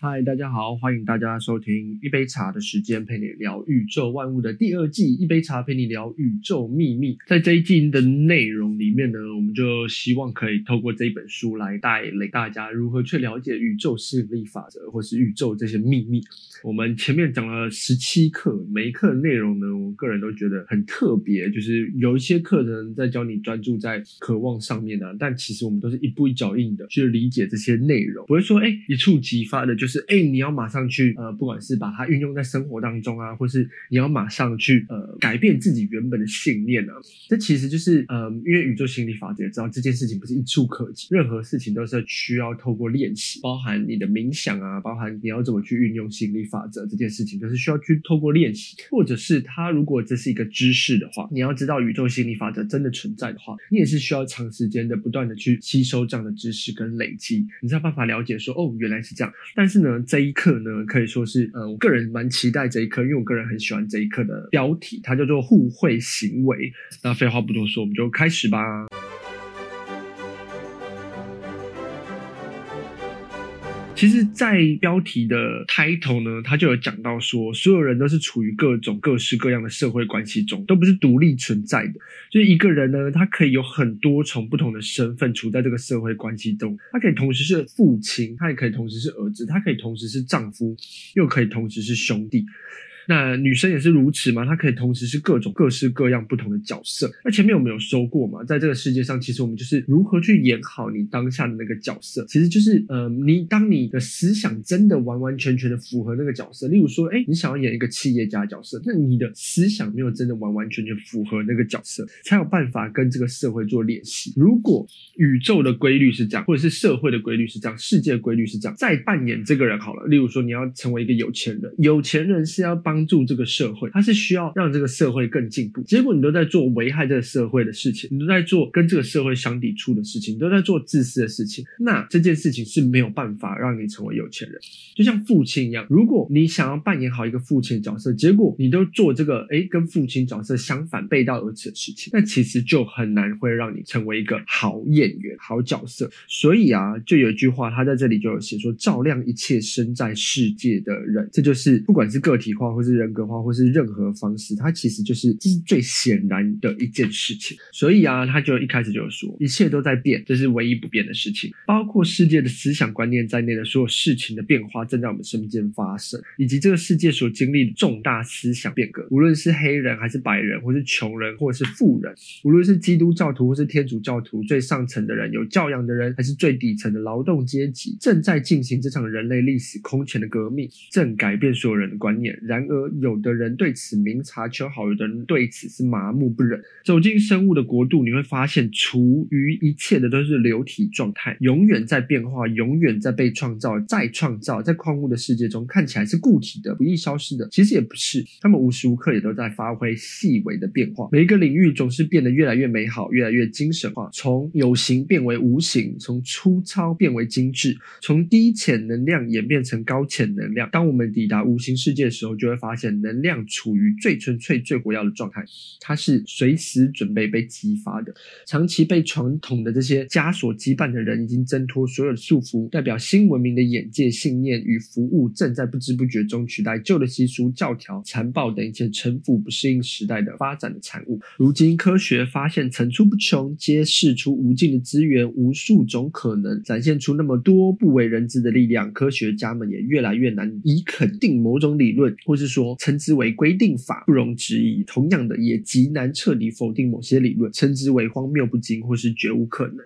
嗨，大家好，欢迎大家收听一杯茶的时间，陪你聊宇宙万物的第二季。一杯茶陪你聊宇宙秘密。在这一季的内容里面呢，我们就希望可以透过这一本书来带领大家如何去了解宇宙吸引力法则，或是宇宙这些秘密。我们前面讲了十七课，每一课的内容呢，我个人都觉得很特别。就是有一些课程在教你专注在渴望上面啊，但其实我们都是一步一脚印的去理解这些内容，不会说哎一触即发的，就。就是哎，你要马上去呃，不管是把它运用在生活当中啊，或是你要马上去呃改变自己原本的信念啊，这其实就是呃，因为宇宙心理法则知道这件事情不是一触可及，任何事情都是需要透过练习，包含你的冥想啊，包含你要怎么去运用心理法则这件事情，都是需要去透过练习，或者是它如果这是一个知识的话，你要知道宇宙心理法则真的存在的话，你也是需要长时间的不断的去吸收这样的知识跟累积，你才有办法了解说哦，原来是这样，但是。呢，这一课呢，可以说是，呃，我个人蛮期待这一课，因为我个人很喜欢这一课的标题，它叫做互惠行为。那废话不多说，我们就开始吧。其实，在标题的 title 呢，他就有讲到说，所有人都是处于各种各式各样的社会关系中，都不是独立存在的。就是一个人呢，他可以有很多重不同的身份处在这个社会关系中，他可以同时是父亲，他也可以同时是儿子，他可以同时是丈夫，又可以同时是兄弟。那女生也是如此嘛？她可以同时是各种各式各样不同的角色。那前面我们有说过嘛，在这个世界上，其实我们就是如何去演好你当下的那个角色。其实就是，呃，你当你的思想真的完完全全的符合那个角色。例如说，哎，你想要演一个企业家角色，那你的思想没有真的完完全全符合那个角色，才有办法跟这个社会做联系。如果宇宙的规律是这样，或者是社会的规律是这样，世界的规律是这样，再扮演这个人好了。例如说，你要成为一个有钱人，有钱人是要帮。帮助这个社会，他是需要让这个社会更进步。结果你都在做危害这个社会的事情，你都在做跟这个社会相抵触的事情，你都在做自私的事情。那这件事情是没有办法让你成为有钱人。就像父亲一样，如果你想要扮演好一个父亲的角色，结果你都做这个诶跟父亲角色相反、背道而驰的事情，那其实就很难会让你成为一个好演员、好角色。所以啊，就有一句话，他在这里就有写说：“照亮一切身在世界的人。”这就是不管是个体化或是。是人格化，或是任何方式，它其实就是这是最显然的一件事情。所以啊，他就一开始就说，一切都在变，这是唯一不变的事情。包括世界的思想观念在内的所有事情的变化，正在我们身边发生，以及这个世界所经历的重大思想变革。无论是黑人还是白人，或是穷人或者是富人，无论是基督教徒或是天主教徒，最上层的人有教养的人，还是最底层的劳动阶级，正在进行这场人类历史空前的革命，正改变所有人的观念。然而，有的人对此明察秋毫，有的人对此是麻木不仁。走进生物的国度，你会发现，处于一切的都是流体状态，永远在变化，永远在被创造、再创造。在矿物的世界中，看起来是固体的、不易消失的，其实也不是。他们无时无刻也都在发挥细微的变化。每一个领域总是变得越来越美好，越来越精神化，从有形变为无形，从粗糙变为精致，从低潜能量演变成高潜能量。当我们抵达无形世界的时候，就会发发现。能量处于最纯粹、最活跃的状态，它是随时准备被激发的。长期被传统的这些枷锁羁绊的人，已经挣脱所有的束缚，代表新文明的眼界、信念与服务，正在不知不觉中取代旧的习俗、教条、残暴等一切臣服不适应时代的发展的产物。如今，科学发现层出不穷，揭示出无尽的资源、无数种可能，展现出那么多不为人知的力量。科学家们也越来越难以肯定某种理论，或是说。称之为规定法，不容置疑。同样的，也极难彻底否定某些理论，称之为荒谬不经或是绝无可能。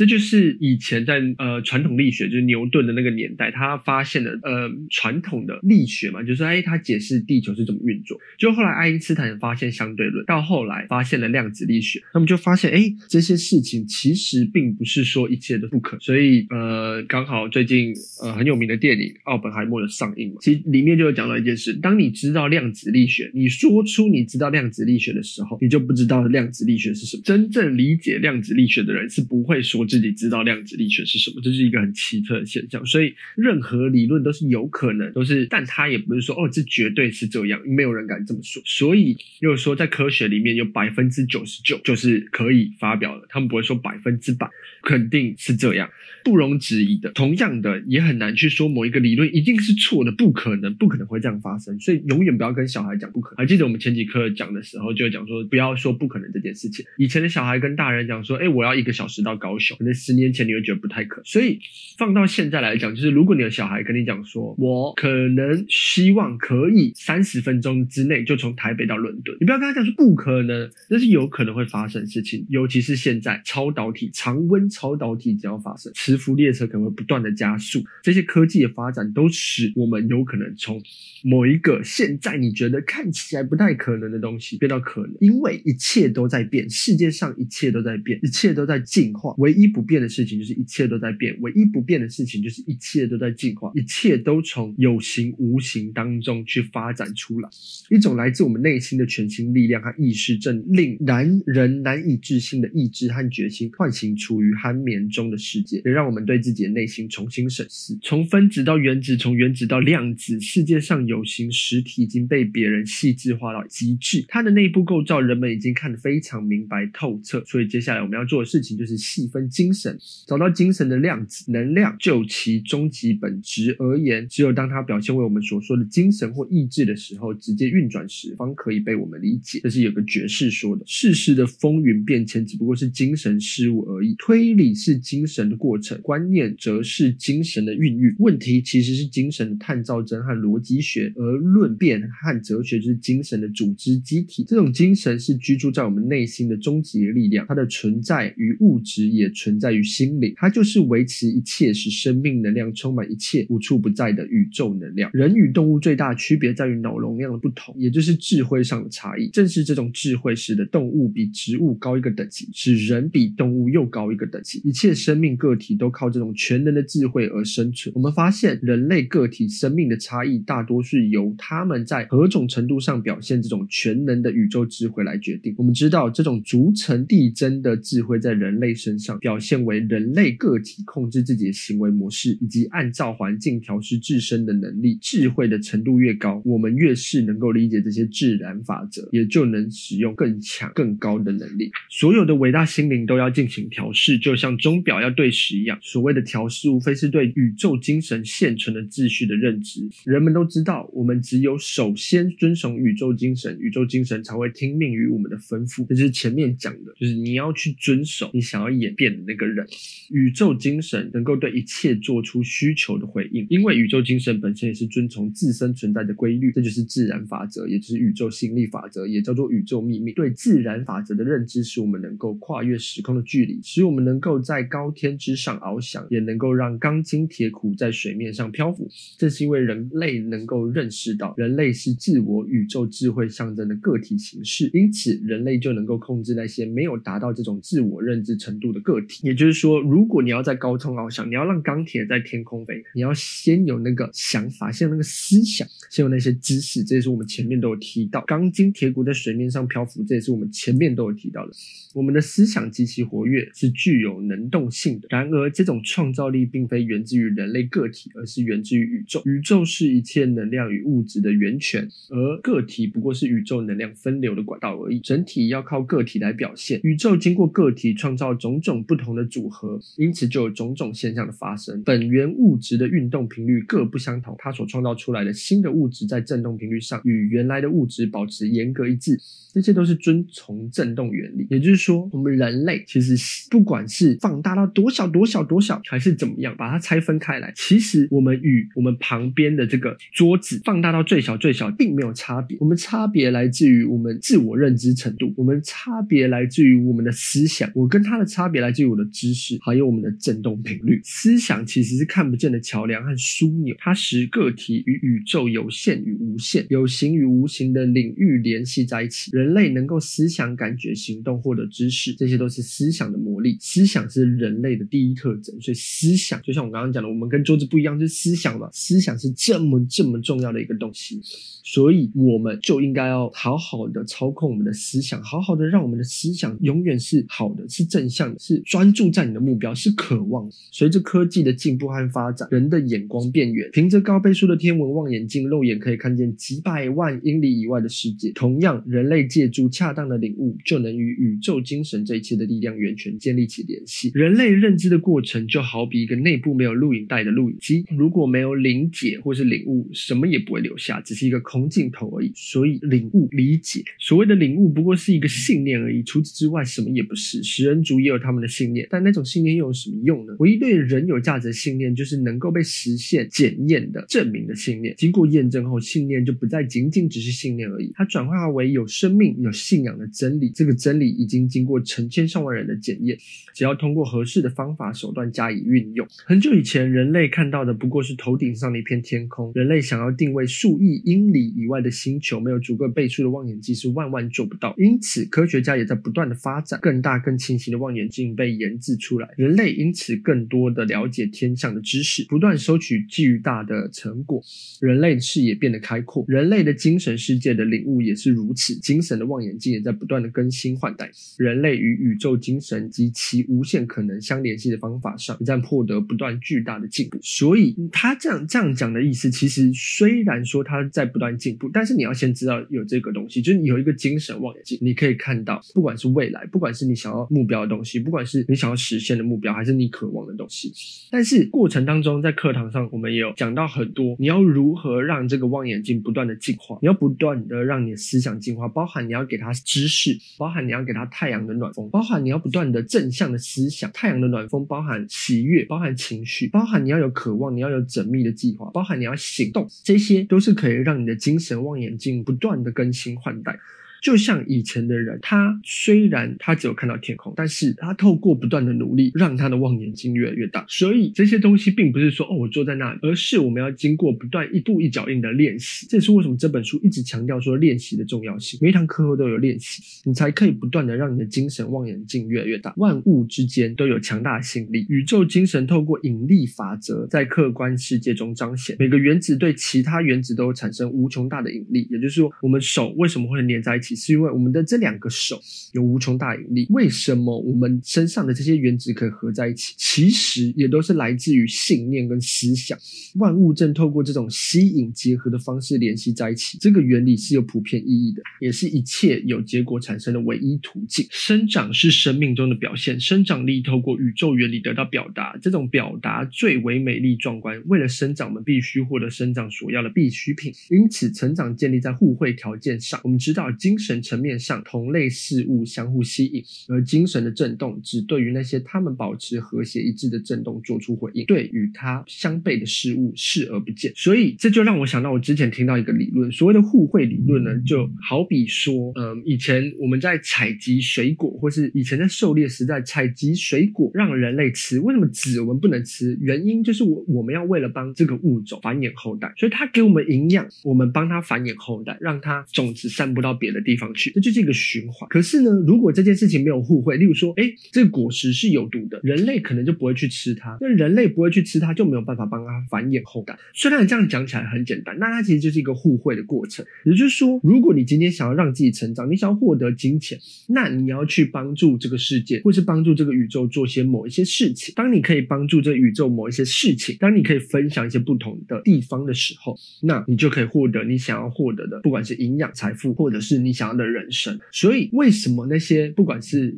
这就是以前在呃传统力学，就是牛顿的那个年代，他发现的呃传统的力学嘛，就是哎，他解释地球是怎么运作。就后来爱因斯坦发现相对论，到后来发现了量子力学，那么就发现哎，这些事情其实并不是说一切都不可。所以呃，刚好最近呃很有名的电影《奥本海默》的上映嘛，其实里面就有讲到一件事：当你知道量子力学，你说出你知道量子力学的时候，你就不知道量子力学是什么。真正理解量子力学的人是不会说。自己知道量子力学是什么，这是一个很奇特的现象。所以任何理论都是有可能，都是，但他也不是说哦，这绝对是这样，没有人敢这么说。所以又说，在科学里面有百分之九十九就是可以发表的，他们不会说百分之百肯定是这样，不容置疑的。同样的，也很难去说某一个理论一定是错的，不可能，不可能会这样发生。所以永远不要跟小孩讲不可能。还记得我们前几课讲的时候，就讲说不要说不可能这件事情。以前的小孩跟大人讲说，哎，我要一个小时到高雄，可能十年前你会觉得不太可能。所以放到现在来讲，就是如果你的小孩跟你讲说，我可能希望可以三十分钟之内就从台北到伦敦，你不要跟他讲说不可能，那是有可能会发生的事情。尤其是现在超导体、常温超导体只要发生，磁浮列车可能会不断的加速，这些科技的发展都使我们有可能从某一个现在你觉得看起来不太可能的东西变到可能，因为一切都在变，世界上一切都在变，一切都在进化。唯一一不变的事情就是一切都在变，唯一不变的事情就是一切都在进化，一切都从有形无形当中去发展出来，一种来自我们内心的全新力量和意识，正令男人难以置信的意志和决心唤醒处于酣眠中的世界，也让我们对自己的内心重新审视。从分子到原子，从原子到量子，世界上有形实体已经被别人细致化到极致，它的内部构造人们已经看得非常明白透彻。所以接下来我们要做的事情就是细分精神，找到精神的量子能量。就其终极本质而言，只有当它表现为我们所说的精神或意志的时候，直接运转时，方可以被我们理解。这是有个爵士说的：世事的风云变迁只不过是精神事物而已。推理是精神的过程，观念则是精神的孕育。问题其实是精神的探照针和逻辑学，而论辩和哲学就是精神的组织机体。这种精神是居住在我们内心的终极力量，它的存在与物质，也存在于心灵。它就是维持一切，使生命能量充满一切，无处不在的宇宙能量。人与动物最大的区别在于脑容量的不同，也就是智慧上的差异。正是这种智慧使得动物比植物高一个等级，使人比动物又高一个等级。一切生命个体都靠这种全能的智慧而生存。我们发现，人类个体生命的差异大多是由他们在何种程度上表现这种全能的宇宙智慧来决定。我们知道，这种逐层递增的智慧在人类身上表表现为人类个体控制自己的行为模式，以及按照环境调试自身的能力。智慧的程度越高，我们越是能够理解这些自然法则，也就能使用更强、更高的能力。所有的伟大心灵都要进行调试，就像钟表要对时一样。所谓的调试，无非是对宇宙精神现存的秩序的认知。人们都知道，我们只有首先遵从宇宙精神，宇宙精神才会听命于我们的吩咐。这是前面讲的，就是你要去遵守你想要演变那个人。宇宙精神能够对一切做出需求的回应，因为宇宙精神本身也是遵从自身存在的规律，这就是自然法则，也就是宇宙吸引力法则，也叫做宇宙秘密。对自然法则的认知，使我们能够跨越时空的距离，使我们能够在高天之上翱翔，也能够让钢筋铁骨在水面上漂浮。这是因为人类能够认识到，人类是自我宇宙智慧象征的个体形式，因此人类就能够控制那些没有达到这种自我认知程度的个体。也就是说，如果你要在高空翱翔，你要让钢铁在天空飞，你要先有那个想法，先有那个思想，先有那些知识。这也是我们前面都有提到，钢筋铁骨在水面上漂浮，这也是我们前面都有提到的。我们的思想极其活跃，是具有能动性的。然而，这种创造力并非源自于人类个体，而是源自于宇宙。宇宙是一切能量与物质的源泉，而个体不过是宇宙能量分流的管道而已。整体要靠个体来表现。宇宙经过个体创造种种不同的组合，因此就有种种现象的发生。本源物质的运动频率各不相同，它所创造出来的新的物质在振动频率上与原来的物质保持严格一致。这些都是遵从振动原理，也就是说，我们人类其实不管是放大到多小多小多小，还是怎么样，把它拆分开来，其实我们与我们旁边的这个桌子放大到最小最小，并没有差别。我们差别来自于我们自我认知程度，我们差别来自于我们的思想。我跟他的差别来自于我的知识，还有我们的振动频率。思想其实是看不见的桥梁和枢纽，它使个体与宇宙有限与无限、有形与无形的领域联系在一起。人类能够思想、感觉、行动、获得知识，这些都是思想的魔力。思想是人类的第一特征，所以思想就像我刚刚讲的，我们跟桌子不一样，是思想嘛。思想是这么这么重要的一个东西，所以我们就应该要好好的操控我们的思想，好好的让我们的思想永远是好的，是正向的，是专注在你的目标，是渴望。随着科技的进步和发展，人的眼光变远，凭着高倍数的天文望远镜，肉眼可以看见几百万英里以外的世界。同样，人类借助恰当的领悟，就能与宇宙精神这一切的力量源泉建立起联系。人类认知的过程，就好比一个内部没有录影带的录影机，如果没有理解或是领悟，什么也不会留下，只是一个空镜头而已。所以，领悟、理解，所谓的领悟，不过是一个信念而已。除此之外，什么也不是。食人族也有他们的信念，但那种信念又有什么用呢？唯一对人有价值信念，就是能够被实现、检验的证明的信念。经过验证后，信念就不再仅仅只是信念而已，它转化为有生命、有信仰的真理。这个真理已经经过成千上万人的检验，只要通过合适的方法手段加以运用。很久以前，人类看到的不过是头顶上的一片天空。人类想要定位数亿英里以外的星球，没有足够倍数的望远镜是万万做不到。因此，科学家也在不断的发展更大、更清晰的望远镜被研制出来。人类因此更多的了解天象的知识，不断收取巨大的成果，人类视野变得开阔。人类的精神世界的领悟也是如此，精神的望远镜也在不断的更新换代。人类与宇宙精神及其无限可能相联系的方法上，也在获得不断巨大的进步。所以他这样这样讲的意思，其实虽然说他在不断进步，但是你要先知道有这个东西，就是你有一个精神望远镜，你可以看到，不管是未来，不管是你想要目标的东西，不管是你想要实现的目标，还是你渴望的东西。但是过程当中，在课堂上我们也有讲到很多，你要如何让这个望远镜不断的进化，你要不断的让你的思想进化，包含你要给它知识，包含你要给它太阳的暖风，包含你要不断的正向的思想。太阳的暖风包含喜悦，包含情绪，包含你要有渴望，你要有缜密的计划，包含你要行动，这些都是可以让你的精神望远镜不断的更新换代。就像以前的人，他虽然他只有看到天空，但是他透过不断的努力，让他的望远镜越来越大。所以这些东西并不是说哦，我坐在那里，而是我们要经过不断一步一脚印的练习。这也是为什么这本书一直强调说练习的重要性。每一堂课后都有练习，你才可以不断的让你的精神望远镜越来越大。万物之间都有强大的吸引力，宇宙精神透过引力法则在客观世界中彰显。每个原子对其他原子都产生无穷大的引力，也就是说，我们手为什么会连在一起？是因为我们的这两个手有无穷大引力。为什么我们身上的这些原子可以合在一起？其实也都是来自于信念跟思想。万物正透过这种吸引结合的方式联系在一起。这个原理是有普遍意义的，也是一切有结果产生的唯一途径。生长是生命中的表现，生长力透过宇宙原理得到表达。这种表达最为美丽壮观。为了生长，我们必须获得生长所要的必需品。因此，成长建立在互惠条件上。我们知道精神层面上，同类事物相互吸引，而精神的震动只对于那些他们保持和谐一致的震动做出回应，对与它相悖的事物视而不见。所以这就让我想到，我之前听到一个理论，所谓的互惠理论呢，就好比说，嗯，以前我们在采集水果，或是以前在狩猎时代采集水果让人类吃，为什么籽我们不能吃？原因就是我我们要为了帮这个物种繁衍后代，所以它给我们营养，我们帮它繁衍后代，让它种子散布到别的地地方去。这就是一个循环。可是呢，如果这件事情没有互惠，例如说，哎，这个果实是有毒的，人类可能就不会去吃它。那人类不会去吃它，就没有办法帮它繁衍后代。虽然这样讲起来很简单，那它其实就是一个互惠的过程。也就是说，如果你今天想要让自己成长，你想要获得金钱，那你要去帮助这个世界，或是帮助这个宇宙做些某一些事情。当你可以帮助这宇宙某一些事情，当你可以分享一些不同的地方的时候，那你就可以获得你想要获得的，不管是营养、财富，或者是你想要的人生。所以，为什么那些不管是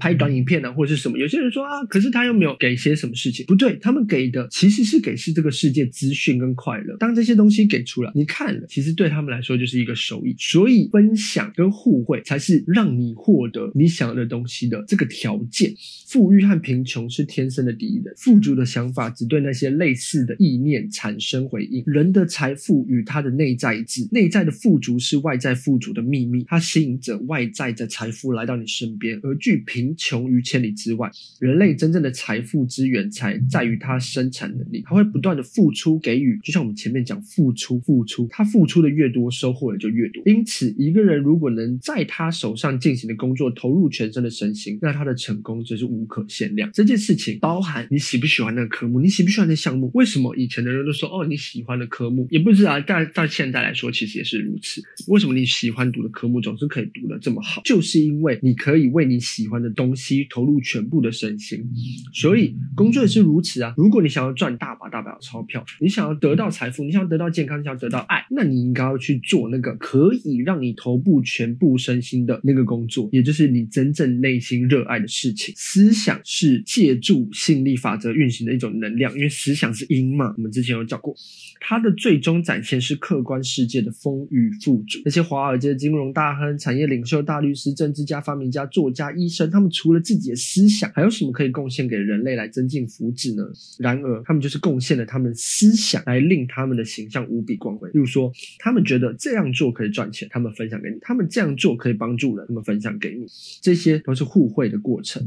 拍短影片呢、啊，或者是什么，有些人说啊，可是他又没有给些什么事情？不对，他们给的其实是给是这个世界资讯跟快乐。当这些东西给出来，你看了，其实对他们来说就是一个收益。所以，分享跟互惠才是让你获得你想要的东西的这个条件。富裕和贫穷是天生的敌人，富足的想法只对那些类似的意念产生回应。人的财富与他的内在一致，内在的富足是外在富足的秘密，它吸引着外在的财富来到你身边，而拒贫穷于千里之外。人类真正的财富之源才在于他生产能力，他会不断的付出给予，就像我们前面讲付出付出，他付出的越多，收获的就越多。因此，一个人如果能在他手上进行的工作投入全身的身心，那他的成功就是无可限量。这件事情包含你喜不喜欢那个科目，你喜不喜欢那项目？为什么以前的人都说哦，你喜欢的科目，也不知道，但到现在来说，其实也是如此。为什么你喜欢读的科科目总是可以读得这么好，就是因为你可以为你喜欢的东西投入全部的身心。所以工作也是如此啊。如果你想要赚大把大把的钞票，你想要得到财富，你想要得到健康，你想要得到爱，那你应该要去做那个可以让你投入全部身心的那个工作，也就是你真正内心热爱的事情。思想是借助吸引力法则运行的一种能量，因为思想是因嘛。我们之前有讲过，它的最终展现是客观世界的丰裕富足。那些华尔街金融大亨、产业领袖、大律师、政治家、发明家、作家、医生，他们除了自己的思想，还有什么可以贡献给人类来增进福祉呢？然而，他们就是贡献了他们思想来令他们的形象无比光辉。例如说，他们觉得这样做可以赚钱，他们分享给你；他们这样做可以帮助人，他们分享给你。这些都是互惠的过程。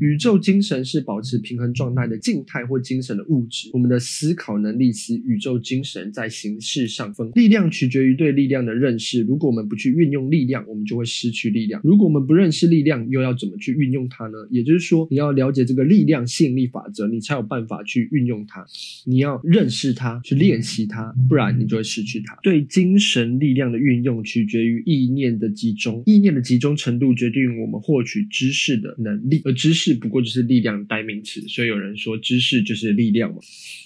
宇宙精神是保持平衡状态的静态或精神的物质。我们的思考能力使宇宙精神在形式上分。力量取决于对力量的认识。如果我们不去运用用力量，我们就会失去力量。如果我们不认识力量，又要怎么去运用它呢？也就是说，你要了解这个力量吸引力法则，你才有办法去运用它。你要认识它，去练习它，不然你就会失去它。对精神力量的运用取决于意念的集中，意念的集中程度决定我们获取知识的能力，而知识不过就是力量的代名词。所以有人说，知识就是力量嘛。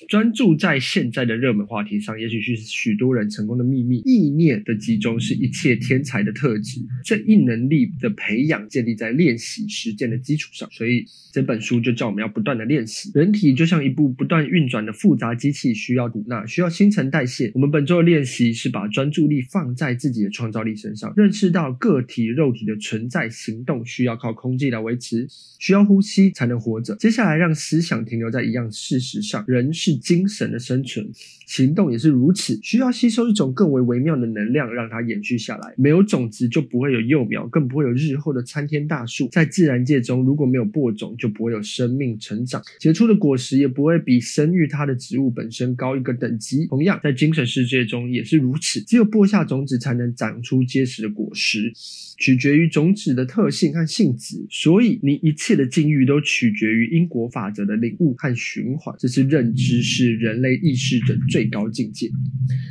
专注在现在的热门话题上，也许是许多人成功的秘密。意念的集中是一切天才的特质。这一能力的培养建立在练习实践的基础上，所以这本书就叫我们要不断的练习。人体就像一部不断运转的复杂机器，需要吐纳，需要新陈代谢。我们本周的练习是把专注力放在自己的创造力身上，认识到个体肉体的存在行动需要靠空气来维持，需要呼吸才能活着。接下来让思想停留在一样事实上，人是精神的生存，行动也是如此，需要吸收一种更为微妙的能量，让它延续下来。没有种子就不会有幼苗，更不会有日后的参天大树。在自然界中，如果没有播种，就不会有生命成长，结出的果实也不会比生育它的植物本身高一个等级。同样，在精神世界中也是如此，只有播下种子，才能长出结实的果实。取决于种子的特性和性质，所以你一切的境遇都取决于因果法则的领悟和循环。这是认知是人类意识的最高境界。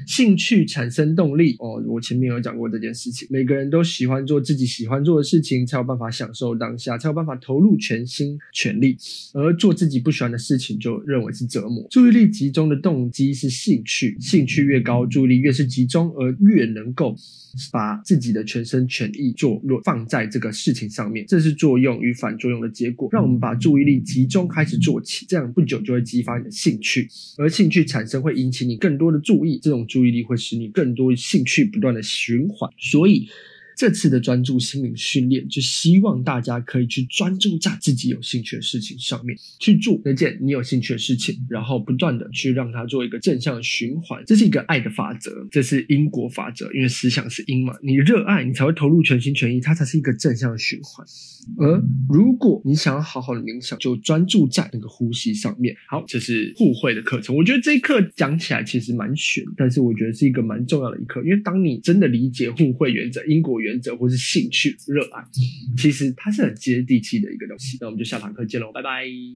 兴趣产生动力哦，我前面有讲过这件事情。每个人都喜欢做自己喜欢做的事情，才有办法享受当下，才有办法投入全心全力。而做自己不喜欢的事情，就认为是折磨。注意力集中的动机是兴趣，兴趣越高，注意力越是集中，而越能够把自己的全身全意。做落放在这个事情上面，这是作用与反作用的结果。让我们把注意力集中，开始做起，这样不久就会激发你的兴趣，而兴趣产生会引起你更多的注意，这种注意力会使你更多兴趣不断的循环。所以。be 这次的专注心灵训练，就希望大家可以去专注在自己有兴趣的事情上面去做那件你有兴趣的事情，然后不断的去让它做一个正向的循环。这是一个爱的法则，这是因果法则，因为思想是因嘛，你热爱你才会投入全心全意，它才是一个正向的循环。而如果你想要好好的冥想，就专注在那个呼吸上面。好，这是互惠的课程。我觉得这一课讲起来其实蛮玄，但是我觉得是一个蛮重要的一课，因为当你真的理解互惠原则、因果原原则或是兴趣、热爱，其实它是很接地气的一个东西。那我们就下堂课见喽，拜拜。